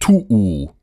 突兀。